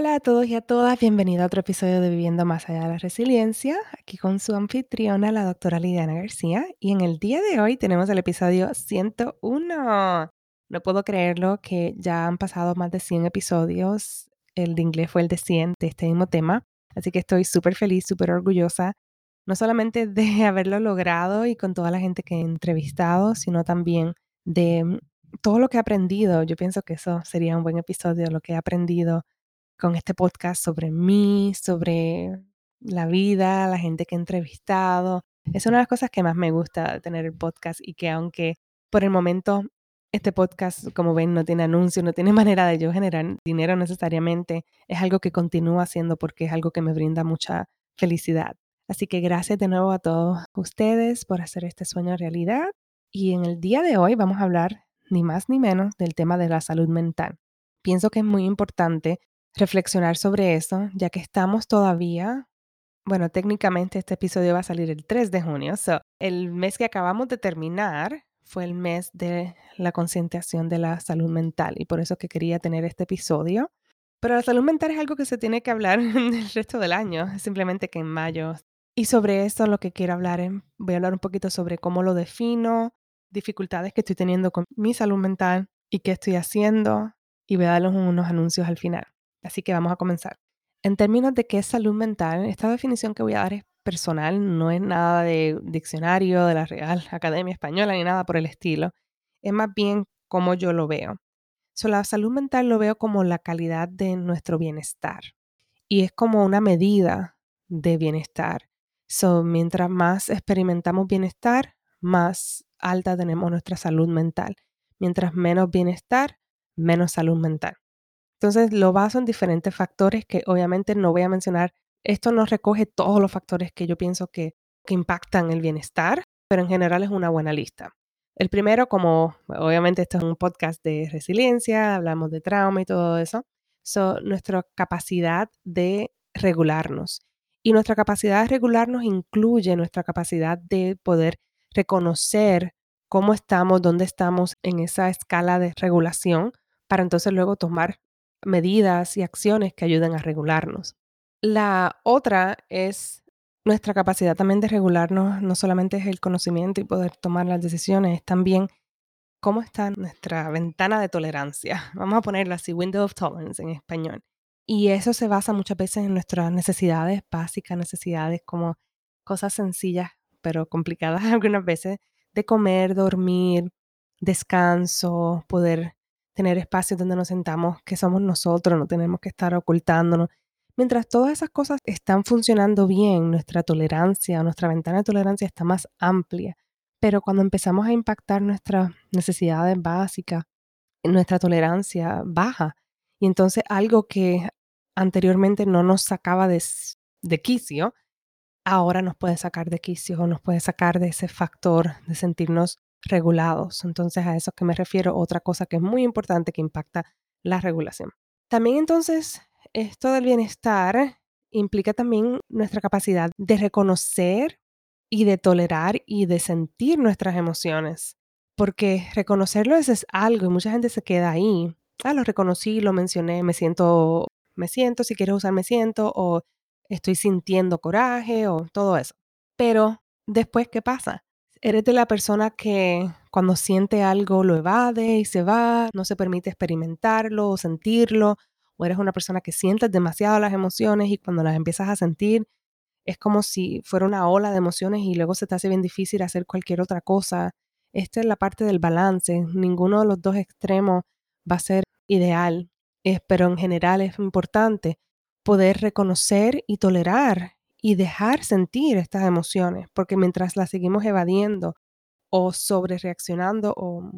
Hola a todos y a todas, bienvenido a otro episodio de Viviendo Más Allá de la Resiliencia, aquí con su anfitriona, la doctora Lidiana García, y en el día de hoy tenemos el episodio 101. No puedo creerlo que ya han pasado más de 100 episodios, el de inglés fue el de 100 de este mismo tema, así que estoy súper feliz, súper orgullosa, no solamente de haberlo logrado y con toda la gente que he entrevistado, sino también de todo lo que he aprendido. Yo pienso que eso sería un buen episodio, lo que he aprendido con este podcast sobre mí, sobre la vida, la gente que he entrevistado. Es una de las cosas que más me gusta tener el podcast y que aunque por el momento este podcast, como ven, no tiene anuncio, no tiene manera de yo generar dinero necesariamente, es algo que continúo haciendo porque es algo que me brinda mucha felicidad. Así que gracias de nuevo a todos ustedes por hacer este sueño realidad. Y en el día de hoy vamos a hablar ni más ni menos del tema de la salud mental. Pienso que es muy importante reflexionar sobre eso, ya que estamos todavía, bueno, técnicamente este episodio va a salir el 3 de junio, so, el mes que acabamos de terminar fue el mes de la concientización de la salud mental y por eso que quería tener este episodio. Pero la salud mental es algo que se tiene que hablar el resto del año, simplemente que en mayo. Y sobre eso lo que quiero hablar, es, voy a hablar un poquito sobre cómo lo defino, dificultades que estoy teniendo con mi salud mental y qué estoy haciendo y voy a darles unos anuncios al final. Así que vamos a comenzar. En términos de qué es salud mental, esta definición que voy a dar es personal, no es nada de diccionario de la Real Academia Española ni nada por el estilo. Es más bien como yo lo veo. So, la salud mental lo veo como la calidad de nuestro bienestar y es como una medida de bienestar. So, mientras más experimentamos bienestar, más alta tenemos nuestra salud mental. Mientras menos bienestar, menos salud mental. Entonces lo baso en diferentes factores que obviamente no voy a mencionar. Esto no recoge todos los factores que yo pienso que, impactan el bienestar, pero en general es una buena lista. El primero, como obviamente esto es un podcast de resiliencia, hablamos de trauma y todo eso, son nuestra capacidad de regularnos. Y nuestra capacidad de regularnos incluye nuestra capacidad de poder reconocer cómo estamos, dónde estamos en esa escala de regulación, para entonces luego tomar medidas y acciones que ayuden a regularnos. La otra es nuestra capacidad también de regularnos, no solamente es el conocimiento y poder tomar las decisiones, es también cómo está nuestra ventana de tolerancia. Vamos a ponerla así, window of tolerance en español. Y eso se basa muchas veces en nuestras necesidades básicas, necesidades como cosas sencillas, pero complicadas algunas veces, de comer, dormir, descanso, poder tener espacios donde nos sentamos que somos nosotros, no tenemos que estar ocultándonos. Mientras todas esas cosas están funcionando bien, nuestra tolerancia, nuestra ventana de tolerancia está más amplia. Pero cuando empezamos a impactar nuestras necesidades básicas, nuestra tolerancia baja. Y entonces algo que anteriormente no nos sacaba de, de quicio, ahora nos puede sacar de quicio, nos puede sacar de ese factor de sentirnos regulados. Entonces a eso que me refiero, otra cosa que es muy importante que impacta la regulación. También entonces esto del bienestar implica también nuestra capacidad de reconocer y de tolerar y de sentir nuestras emociones. Porque reconocerlo es, algo y mucha gente se queda ahí. Ah, lo reconocí, lo mencioné, me siento, me siento, si quieres usar me siento, o estoy sintiendo coraje, o todo eso. Pero después, ¿qué pasa? ¿Eres la persona que cuando siente algo lo evade y se va, no se permite experimentarlo o sentirlo? ¿O eres una persona que sientes demasiado las emociones y cuando las empiezas a sentir es como si fuera una ola de emociones y luego se te hace bien difícil hacer cualquier otra cosa? Esta es la parte del balance. Ninguno de los dos extremos va a ser ideal, pero en general es importante poder reconocer y tolerar y dejar sentir estas emociones, porque mientras las seguimos evadiendo o sobre reaccionando o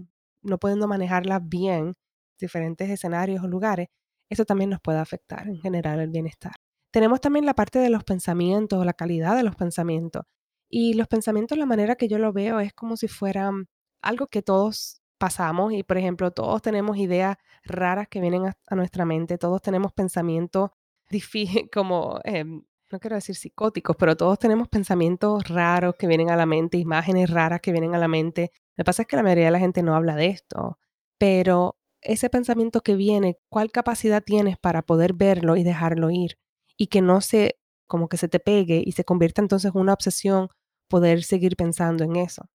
no pudiendo manejarlas bien, diferentes escenarios o lugares, eso también nos puede afectar en general el bienestar. Tenemos también la parte de los pensamientos, la calidad de los pensamientos. Y los pensamientos, la manera que yo lo veo es como si fueran algo que todos pasamos y, por ejemplo, todos tenemos ideas raras que vienen a, nuestra mente, todos tenemos pensamientos como, em, no quiero decir psicóticos, pero todos tenemos pensamientos raros que vienen a la mente, imágenes raras que vienen a la mente. Lo que pasa es que la mayoría de la gente no habla de esto, pero ese pensamiento que viene, ¿cuál capacidad tienes para poder verlo y dejarlo ir? Y que no se, como que se te pegue y se convierta entonces en una obsesión poder seguir pensando en eso.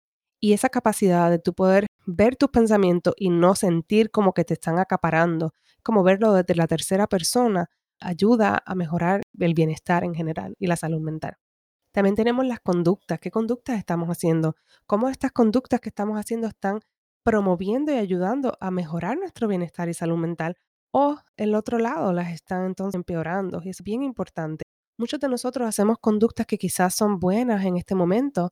Y esa capacidad de tu poder ver tus pensamientos y no sentir como que te están acaparando, como verlo desde la tercera persona, ayuda a mejorar el bienestar en general y la salud mental. También tenemos las conductas. ¿Qué conductas estamos haciendo? ¿Cómo estas conductas que estamos haciendo están promoviendo y ayudando a mejorar nuestro bienestar y salud mental? O el otro lado las están entonces empeorando. Y es bien importante. Muchos de nosotros hacemos conductas que quizás son buenas en este momento,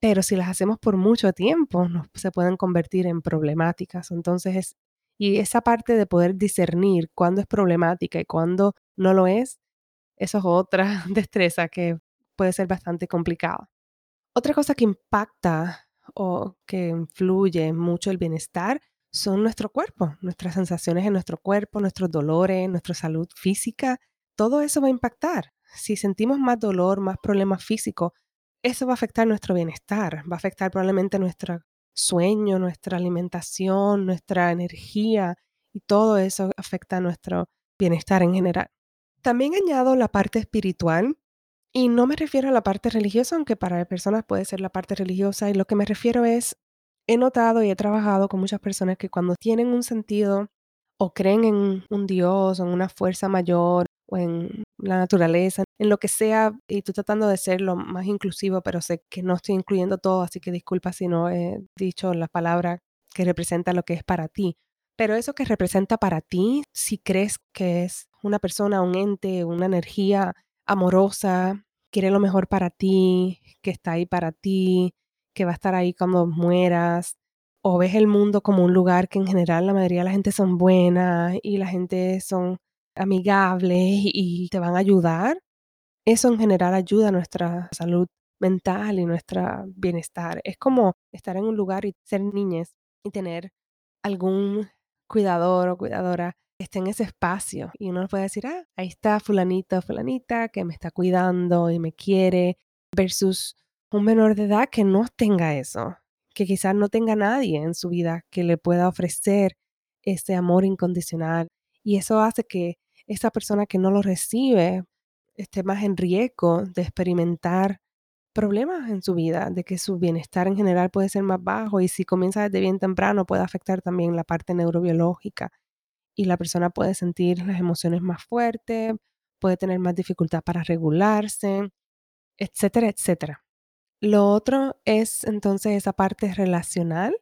pero si las hacemos por mucho tiempo, se pueden convertir en problemáticas. Entonces, es, y esa parte de poder discernir cuándo es problemática y cuándo no lo es, eso es otra destreza que puede ser bastante complicada. Otra cosa que impacta o que influye mucho el bienestar son nuestro cuerpo, nuestras sensaciones en nuestro cuerpo, nuestros dolores, nuestra salud física. Todo eso va a impactar. Si sentimos más dolor, más problemas físicos, eso va a afectar nuestro bienestar, va a afectar probablemente nuestro sueño, nuestra alimentación, nuestra energía y todo eso afecta nuestro bienestar en general. También añado la parte espiritual y no me refiero a la parte religiosa, aunque para personas puede ser la parte religiosa y lo que me refiero es, he notado y he trabajado con muchas personas que cuando tienen un sentido o creen en un Dios en una fuerza mayor o en la naturaleza, en lo que sea, y estoy tratando de ser lo más inclusivo, pero sé que no estoy incluyendo todo, así que disculpa si no he dicho la palabra que representa lo que es para ti. Pero eso que representa para ti, si crees que es una persona, un ente, una energía amorosa, quiere lo mejor para ti, que está ahí para ti, que va a estar ahí cuando mueras, o ves el mundo como un lugar que en general la mayoría de la gente son buenas y la gente son amigables y te van a ayudar, eso en general ayuda a nuestra salud mental y nuestro bienestar. Es como estar en un lugar y ser niñez y tener algún cuidador o cuidadora esté en ese espacio y uno puede decir, ah, ahí está fulanito fulanita que me está cuidando y me quiere, versus un menor de edad que no tenga eso, que quizás no tenga nadie en su vida que le pueda ofrecer ese amor incondicional. Y eso hace que esa persona que no lo recibe esté más en riesgo de experimentar problemas en su vida, de que su bienestar en general puede ser más bajo y si comienza desde bien temprano puede afectar también la parte neurobiológica y la persona puede sentir las emociones más fuertes, puede tener más dificultad para regularse, etcétera, etcétera. Lo otro es entonces esa parte relacional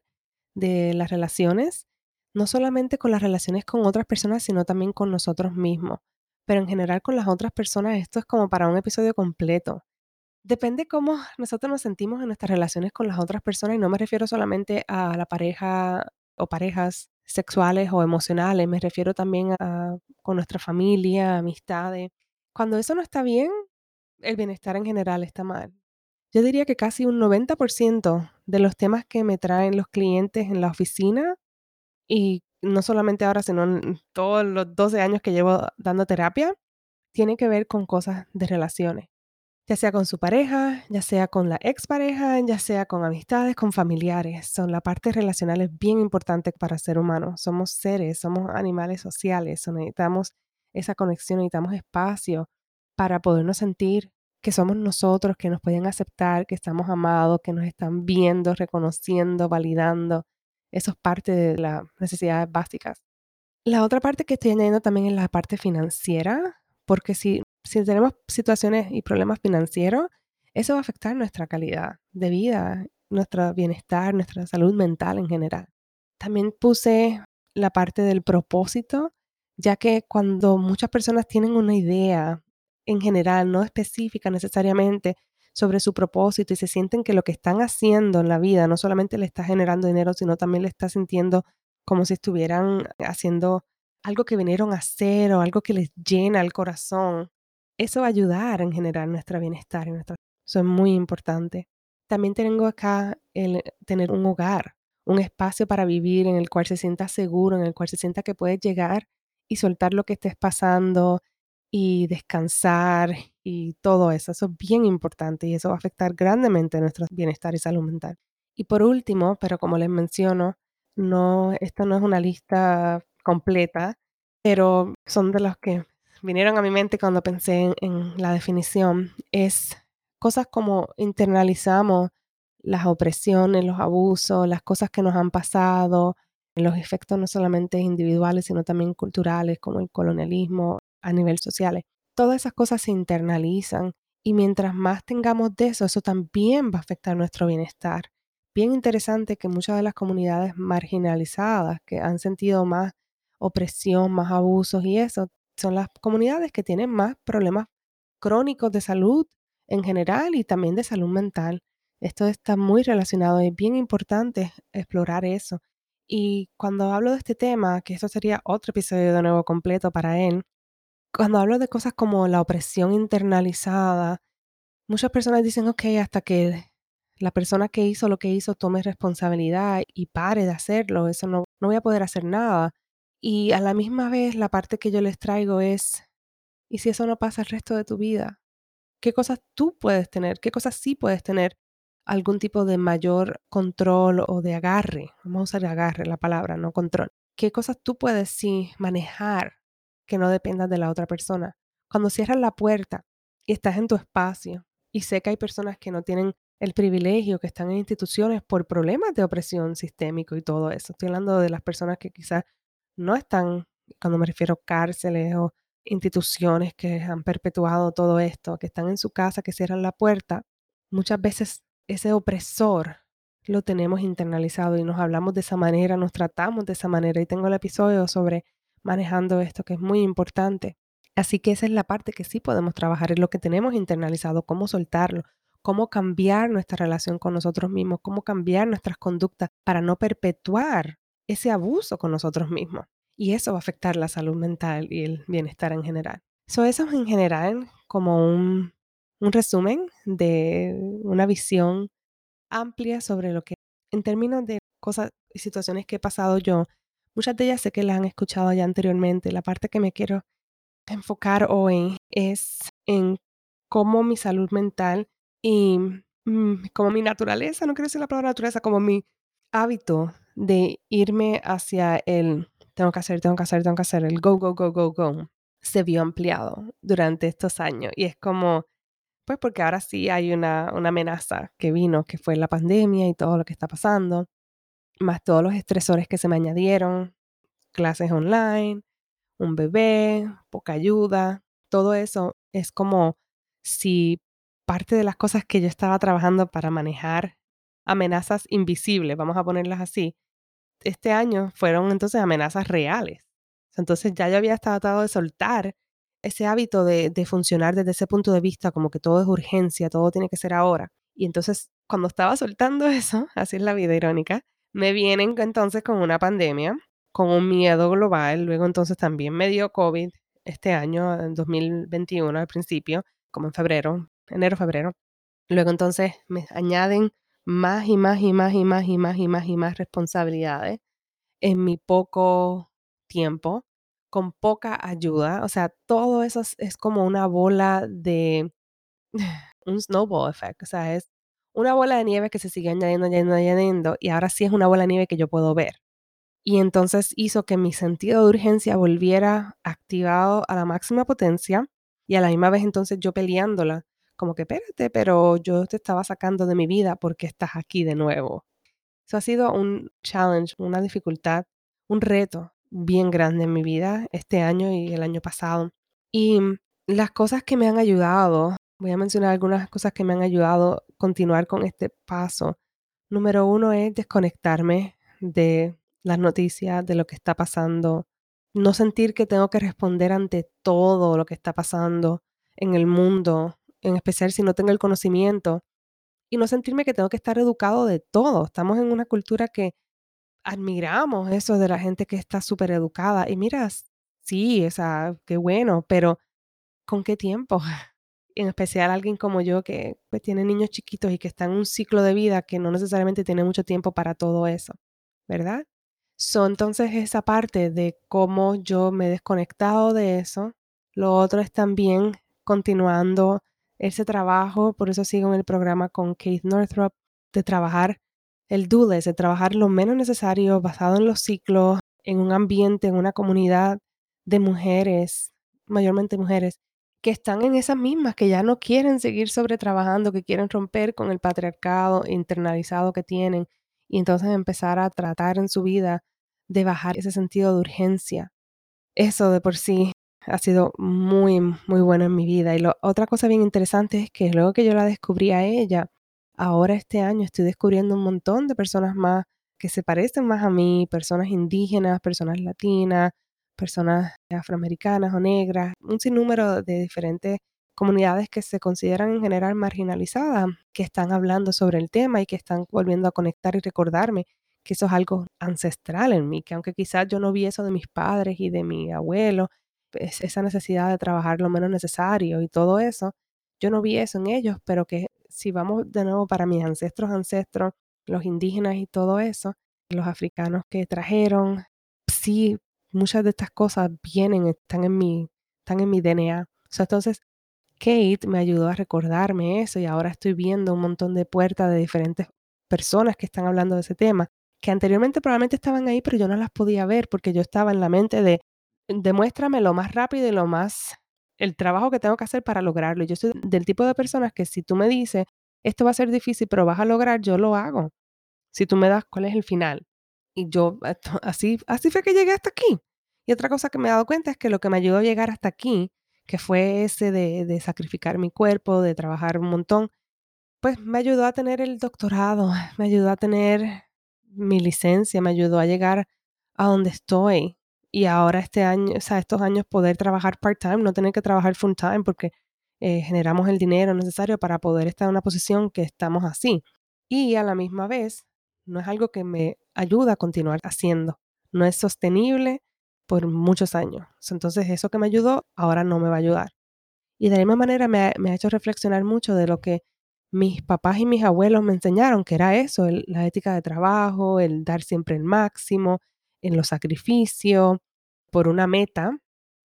de las relaciones, no solamente con las relaciones con otras personas, sino también con nosotros mismos. Pero en general con las otras personas esto es como para un episodio completo. Depende cómo nosotros nos sentimos en nuestras relaciones con las otras personas y no me refiero solamente a la pareja o parejas sexuales o emocionales, me refiero también a con nuestra familia, amistades. Cuando eso no está bien, el bienestar en general está mal. Yo diría que casi un 90% de los temas que me traen los clientes en la oficina y no solamente ahora, sino en todos los 12 años que llevo dando terapia, tiene que ver con cosas de relaciones ya sea con su pareja, ya sea con la expareja, ya sea con amistades, con familiares. Son la parte relacional es bien importante para ser humano. Somos seres, somos animales sociales, necesitamos esa conexión, necesitamos espacio para podernos sentir que somos nosotros, que nos pueden aceptar, que estamos amados, que nos están viendo, reconociendo, validando. Eso es parte de las necesidades básicas. La otra parte que estoy añadiendo también es la parte financiera, porque si si tenemos situaciones y problemas financieros, eso va a afectar nuestra calidad de vida, nuestro bienestar, nuestra salud mental en general. También puse la parte del propósito, ya que cuando muchas personas tienen una idea en general, no específica necesariamente, sobre su propósito y se sienten que lo que están haciendo en la vida no solamente le está generando dinero, sino también le está sintiendo como si estuvieran haciendo algo que vinieron a hacer o algo que les llena el corazón. Eso va a ayudar en generar nuestro bienestar y nuestra... Eso es muy importante. También tengo acá el tener un hogar, un espacio para vivir en el cual se sienta seguro, en el cual se sienta que puedes llegar y soltar lo que estés pasando y descansar y todo eso. Eso es bien importante y eso va a afectar grandemente nuestro bienestar y salud mental. Y por último, pero como les menciono, no, esta no es una lista completa, pero son de los que vinieron a mi mente cuando pensé en, la definición, es cosas como internalizamos las opresiones, los abusos, las cosas que nos han pasado, los efectos no solamente individuales, sino también culturales, como el colonialismo a nivel social. Todas esas cosas se internalizan y mientras más tengamos de eso, eso también va a afectar nuestro bienestar. Bien interesante que muchas de las comunidades marginalizadas que han sentido más opresión, más abusos y eso, son las comunidades que tienen más problemas crónicos de salud en general y también de salud mental. Esto está muy relacionado, es bien importante explorar eso. Y cuando hablo de este tema, que esto sería otro episodio de nuevo completo para él, cuando hablo de cosas como la opresión internalizada, muchas personas dicen, ok, hasta que la persona que hizo lo que hizo tome responsabilidad y pare de hacerlo, eso no, no voy a poder hacer nada. Y a la misma vez la parte que yo les traigo es, ¿y si eso no pasa el resto de tu vida? ¿Qué cosas tú puedes tener? ¿Qué cosas sí puedes tener algún tipo de mayor control o de agarre? Vamos a usar agarre la palabra, no control. ¿Qué cosas tú puedes sí manejar que no dependas de la otra persona? Cuando cierras la puerta y estás en tu espacio y sé que hay personas que no tienen el privilegio, que están en instituciones por problemas de opresión sistémico y todo eso. Estoy hablando de las personas que quizás no están, cuando me refiero a cárceles o instituciones que han perpetuado todo esto, que están en su casa, que cierran la puerta, muchas veces ese opresor lo tenemos internalizado y nos hablamos de esa manera, nos tratamos de esa manera. Y tengo el episodio sobre manejando esto que es muy importante. Así que esa es la parte que sí podemos trabajar, es lo que tenemos internalizado, cómo soltarlo, cómo cambiar nuestra relación con nosotros mismos, cómo cambiar nuestras conductas para no perpetuar ese abuso con nosotros mismos. Y eso va a afectar la salud mental y el bienestar en general. eso es en general como un, un resumen de una visión amplia sobre lo que, en términos de cosas y situaciones que he pasado yo, muchas de ellas sé que las han escuchado ya anteriormente. La parte que me quiero enfocar hoy es en cómo mi salud mental y mm, como mi naturaleza, no quiero decir la palabra naturaleza, como mi hábito de irme hacia el tengo que hacer, tengo que hacer, tengo que hacer, el go, go, go, go, go, se vio ampliado durante estos años. Y es como, pues porque ahora sí hay una, una amenaza que vino, que fue la pandemia y todo lo que está pasando, más todos los estresores que se me añadieron, clases online, un bebé, poca ayuda, todo eso es como si parte de las cosas que yo estaba trabajando para manejar amenazas invisibles, vamos a ponerlas así, este año fueron entonces amenazas reales. Entonces ya yo había tratado de soltar ese hábito de, de, funcionar desde ese punto de vista, como que todo es urgencia, todo tiene que ser ahora. Y entonces, cuando estaba soltando eso, así es la vida irónica, me vienen entonces con una pandemia, con un miedo global, luego entonces también me dio COVID este año, en 2021 al principio, como en febrero, enero, febrero. Luego entonces me añaden más y más y más y más y más y más y más responsabilidades en mi poco tiempo, con poca ayuda. O sea, todo eso es, como una bola de un snowball effect. O sea, es una bola de nieve que se sigue añadiendo, añadiendo, añadiendo, y ahora sí es una bola de nieve que yo puedo ver. Y entonces hizo que mi sentido de urgencia volviera activado a la máxima potencia y a la misma vez entonces yo peleándola como que espérate, pero yo te estaba sacando de mi vida porque estás aquí de nuevo. Eso ha sido un challenge, una dificultad, un reto bien grande en mi vida este año y el año pasado. Y las cosas que me han ayudado, voy a mencionar algunas cosas que me han ayudado a continuar con este paso. Número uno es desconectarme de las noticias, de lo que está pasando, no sentir que tengo que responder ante todo lo que está pasando en el mundo en especial si no tengo el conocimiento, y no sentirme que tengo que estar educado de todo. Estamos en una cultura que admiramos eso de la gente que está súper educada. Y mira, sí, o sea, qué bueno, pero ¿con qué tiempo? En especial alguien como yo que pues, tiene niños chiquitos y que está en un ciclo de vida que no necesariamente tiene mucho tiempo para todo eso, ¿verdad? Son entonces esa parte de cómo yo me he desconectado de eso. Lo otro es también continuando ese trabajo, por eso sigo en el programa con Kate Northrop, de trabajar el douless, de trabajar lo menos necesario basado en los ciclos, en un ambiente, en una comunidad de mujeres, mayormente mujeres, que están en esas mismas, que ya no quieren seguir sobre trabajando, que quieren romper con el patriarcado internalizado que tienen y entonces empezar a tratar en su vida de bajar ese sentido de urgencia. Eso de por sí ha sido muy, muy bueno en mi vida. Y otra cosa bien interesante es que luego que yo la descubrí a ella, ahora este año estoy descubriendo un montón de personas más que se parecen más a mí, personas indígenas, personas latinas, personas afroamericanas o negras, un sinnúmero de diferentes comunidades que se consideran en general marginalizadas, que están hablando sobre el tema y que están volviendo a conectar y recordarme que eso es algo ancestral en mí, que aunque quizás yo no vi eso de mis padres y de mi abuelo, esa necesidad de trabajar lo menos necesario y todo eso, yo no vi eso en ellos, pero que si vamos de nuevo para mis ancestros, ancestros, los indígenas y todo eso, los africanos que trajeron, sí, muchas de estas cosas vienen, están en mi, están en mi DNA. entonces, Kate me ayudó a recordarme eso y ahora estoy viendo un montón de puertas de diferentes personas que están hablando de ese tema que anteriormente probablemente estaban ahí, pero yo no las podía ver porque yo estaba en la mente de demuéstrame lo más rápido y lo más el trabajo que tengo que hacer para lograrlo. Yo soy del tipo de personas que si tú me dices, esto va a ser difícil, pero vas a lograr, yo lo hago. Si tú me das cuál es el final. Y yo, así, así fue que llegué hasta aquí. Y otra cosa que me he dado cuenta es que lo que me ayudó a llegar hasta aquí, que fue ese de, de sacrificar mi cuerpo, de trabajar un montón, pues me ayudó a tener el doctorado, me ayudó a tener mi licencia me ayudó a llegar a donde estoy. Y ahora este año, o sea, estos años poder trabajar part-time, no tener que trabajar full-time porque eh, generamos el dinero necesario para poder estar en una posición que estamos así. Y a la misma vez, no es algo que me ayuda a continuar haciendo. No es sostenible por muchos años. Entonces, eso que me ayudó, ahora no me va a ayudar. Y de la misma manera me me ha hecho reflexionar mucho de lo que mis papás y mis abuelos me enseñaron que era eso, la ética de trabajo, el dar siempre el máximo, en los sacrificios, por una meta,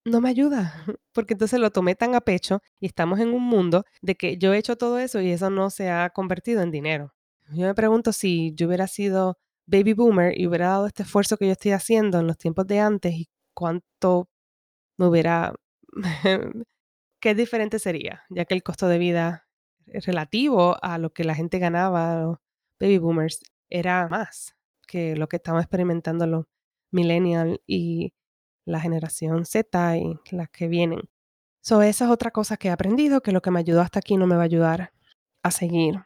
no me ayuda, porque entonces lo tomé tan a pecho y estamos en un mundo de que yo he hecho todo eso y eso no se ha convertido en dinero. Yo me pregunto si yo hubiera sido baby boomer y hubiera dado este esfuerzo que yo estoy haciendo en los tiempos de antes y cuánto me hubiera, qué diferente sería, ya que el costo de vida relativo a lo que la gente ganaba, baby boomers, era más que lo que estaban experimentando los millennials y la generación Z y las que vienen. So, esa es otra cosa que he aprendido, que lo que me ayudó hasta aquí no me va a ayudar a seguir.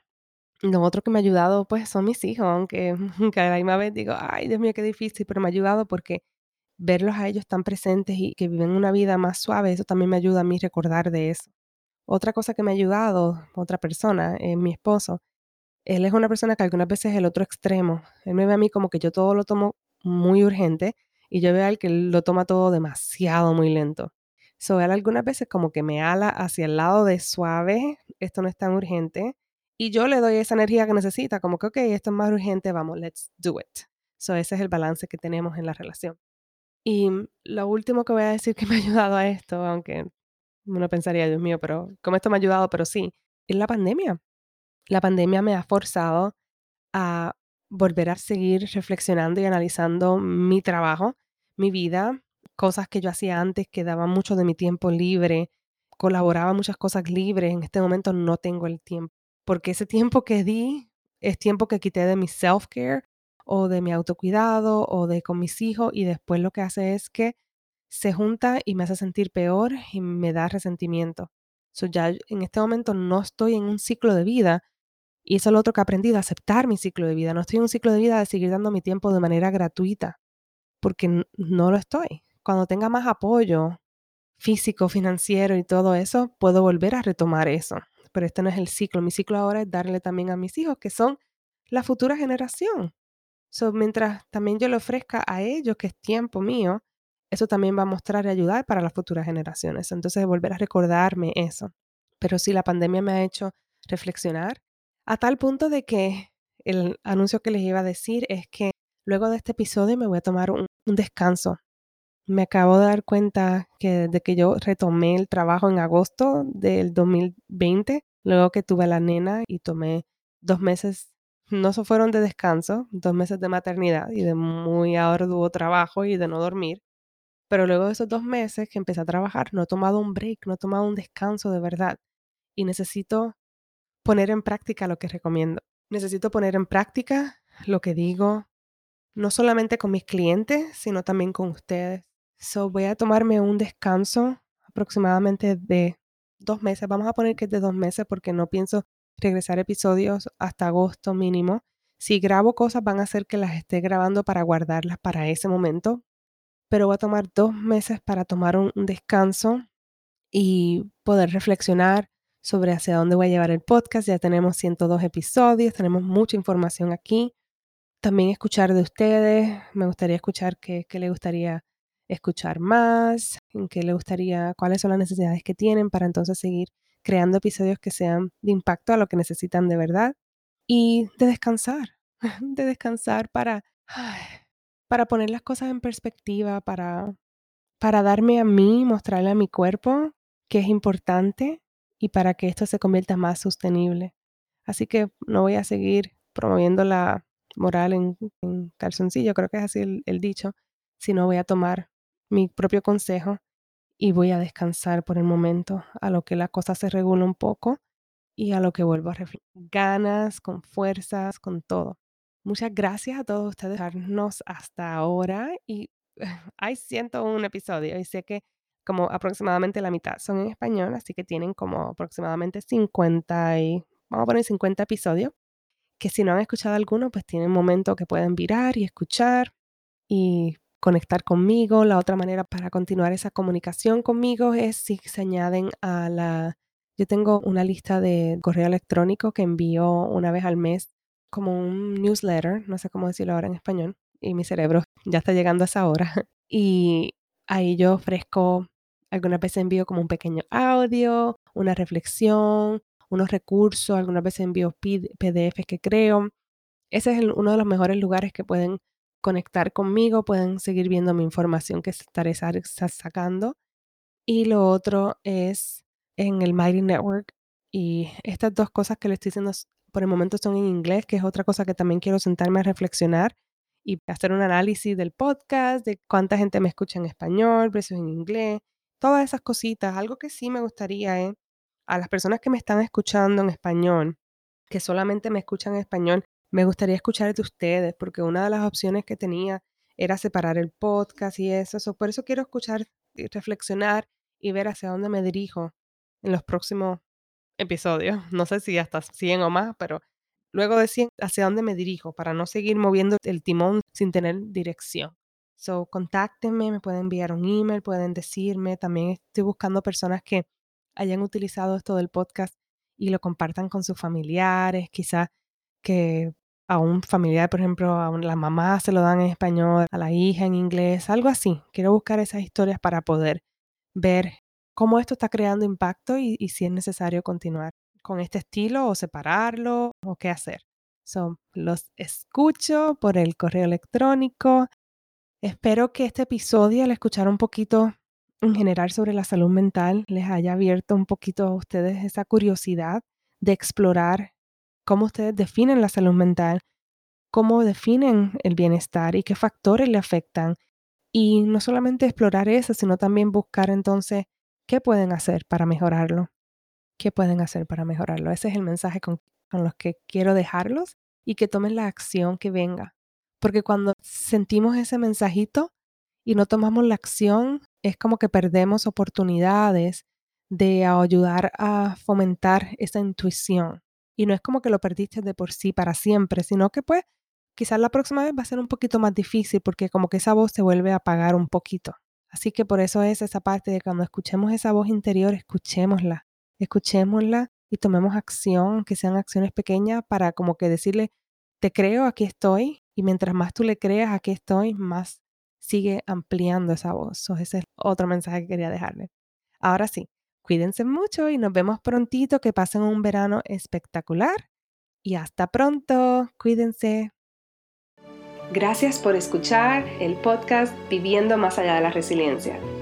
Lo otro que me ha ayudado, pues, son mis hijos, aunque cada misma vez digo, ay, Dios mío, qué difícil, pero me ha ayudado porque verlos a ellos tan presentes y que viven una vida más suave, eso también me ayuda a mí recordar de eso. Otra cosa que me ha ayudado, otra persona, es mi esposo. Él es una persona que algunas veces es el otro extremo. Él me ve a mí como que yo todo lo tomo muy urgente y yo veo a él que lo toma todo demasiado muy lento. So, él algunas veces como que me ala hacia el lado de suave, esto no es tan urgente, y yo le doy esa energía que necesita, como que, ok, esto es más urgente, vamos, let's do it. So, ese es el balance que tenemos en la relación. Y lo último que voy a decir que me ha ayudado a esto, aunque uno pensaría, Dios mío, pero ¿cómo esto me ha ayudado? Pero sí, es la pandemia. La pandemia me ha forzado a volver a seguir reflexionando y analizando mi trabajo, mi vida, cosas que yo hacía antes que daban mucho de mi tiempo libre, colaboraba muchas cosas libres, en este momento no tengo el tiempo, porque ese tiempo que di es tiempo que quité de mi self-care o de mi autocuidado o de con mis hijos y después lo que hace es que se junta y me hace sentir peor y me da resentimiento. So ya en este momento no estoy en un ciclo de vida y eso es lo otro que he aprendido, aceptar mi ciclo de vida. No estoy en un ciclo de vida de seguir dando mi tiempo de manera gratuita, porque no lo estoy. Cuando tenga más apoyo físico, financiero y todo eso, puedo volver a retomar eso. pero este no es el ciclo. Mi ciclo ahora es darle también a mis hijos, que son la futura generación. So, mientras también yo le ofrezca a ellos, que es tiempo mío, eso también va a mostrar y ayudar para las futuras generaciones. Entonces, volver a recordarme eso. Pero sí, la pandemia me ha hecho reflexionar a tal punto de que el anuncio que les iba a decir es que luego de este episodio me voy a tomar un, descanso me acabo de dar cuenta que desde que yo retomé el trabajo en agosto del 2020, luego que tuve a la nena y tomé dos meses, no se fueron de descanso, dos meses de maternidad y de muy arduo trabajo y de no dormir. Pero luego de esos dos meses que empecé a trabajar, no he tomado un break, no he tomado un descanso de verdad. Y necesito poner en práctica lo que recomiendo. Necesito poner en práctica lo que digo, no solamente con mis clientes, sino también con ustedes. So voy a tomarme un descanso aproximadamente de dos meses. Vamos a poner que es de dos meses porque no pienso regresar episodios hasta agosto mínimo. Si grabo cosas van a ser que las esté grabando para guardarlas para ese momento. Pero voy a tomar dos meses para tomar un, un descanso y poder reflexionar sobre hacia dónde voy a llevar el podcast. Ya tenemos 102 episodios, tenemos mucha información aquí. También escuchar de ustedes. Me gustaría escuchar qué, qué le gustaría escuchar más, en qué le gustaría, cuáles son las necesidades que tienen para entonces seguir creando episodios que sean de impacto a lo que necesitan de verdad y de descansar, de descansar para, para poner las cosas en perspectiva, para, para darme a mí, mostrarle a mi cuerpo que es importante y para que esto se convierta más sostenible. Así que no voy a seguir promoviendo la moral en, calzoncillo, creo que es así el, el dicho, sino voy a tomar mi propio consejo y voy a descansar por el momento a lo que la cosa se regula un poco y a lo que vuelvo a reflejar. Ganas, con fuerzas, con todo. Muchas gracias a todos ustedes por darnos hasta ahora y hay 101 episodios y sé que como aproximadamente la mitad son en español, así que tienen como aproximadamente 50 y vamos a poner 50 episodios que si no han escuchado alguno, pues tienen momento que pueden virar y escuchar y conectar conmigo. La otra manera para continuar esa comunicación conmigo es si se añaden a la... Yo tengo una lista de correo electrónico que envío una vez al mes como un newsletter, no sé cómo decirlo ahora en español, y mi cerebro ya está llegando a esa hora. Y ahí yo ofrezco, algunas veces envío como un pequeño audio, una reflexión, unos recursos, algunas veces envío PDFs que creo. Ese es uno de los mejores lugares que pueden conectar conmigo, pueden seguir viendo mi información que estaré sacando. Y lo otro es en el Mighty Network. Y estas dos cosas que le estoy diciendo por el momento son en inglés, que es otra cosa que también quiero sentarme a reflexionar y hacer un análisis del podcast, de cuánta gente me escucha en español, precios en inglés, todas esas cositas. Algo que sí me gustaría es a las personas que me están escuchando en español, que solamente me escuchan en español, me gustaría escuchar de ustedes, porque una de las opciones que tenía era separar el podcast y eso. por eso quiero escuchar y reflexionar y ver hacia dónde me dirijo en los próximos episodios. No sé si hasta 100 o más, pero luego de 100, hacia dónde me dirijo para no seguir moviendo el timón sin tener dirección. So, contáctenme, me pueden enviar un email, pueden decirme. También estoy buscando personas que hayan utilizado esto del podcast y lo compartan con sus familiares, quizás que a un familiar, por ejemplo, a la mamá se lo dan en español, a la hija en inglés, algo así. Quiero buscar esas historias para poder ver cómo esto está creando impacto y, si es necesario continuar con este estilo o separarlo o qué hacer. So, los escucho por el correo electrónico. Espero que este episodio, al escuchar un poquito en general sobre la salud mental, les haya abierto un poquito a ustedes esa curiosidad de explorar cómo ustedes definen la salud mental, cómo definen el bienestar y qué factores le afectan. Y no solamente explorar eso, sino también buscar entonces qué pueden hacer para mejorarlo. ¿Qué pueden hacer para mejorarlo? Ese es el mensaje con, con los que quiero dejarlos y que tomen la acción que venga. Porque cuando sentimos ese mensajito y no tomamos la acción, es como que perdemos oportunidades de ayudar a fomentar esa intuición. Y no es como que lo perdiste de por sí para siempre, sino que pues quizás la próxima vez va a ser un poquito más difícil porque como que esa voz se vuelve a apagar un poquito. Así que por eso es esa parte de cuando escuchemos esa voz interior, escuchémosla, escuchémosla y tomemos acción, que sean acciones pequeñas para como que decirle, te creo, aquí estoy, y mientras más tú le creas, aquí estoy, más sigue ampliando esa voz. ese es otro mensaje que quería dejarle. Ahora sí, cuídense mucho y nos vemos prontito, que pasen un verano espectacular y hasta pronto, cuídense. Gracias por escuchar el podcast Viviendo más allá de la resiliencia.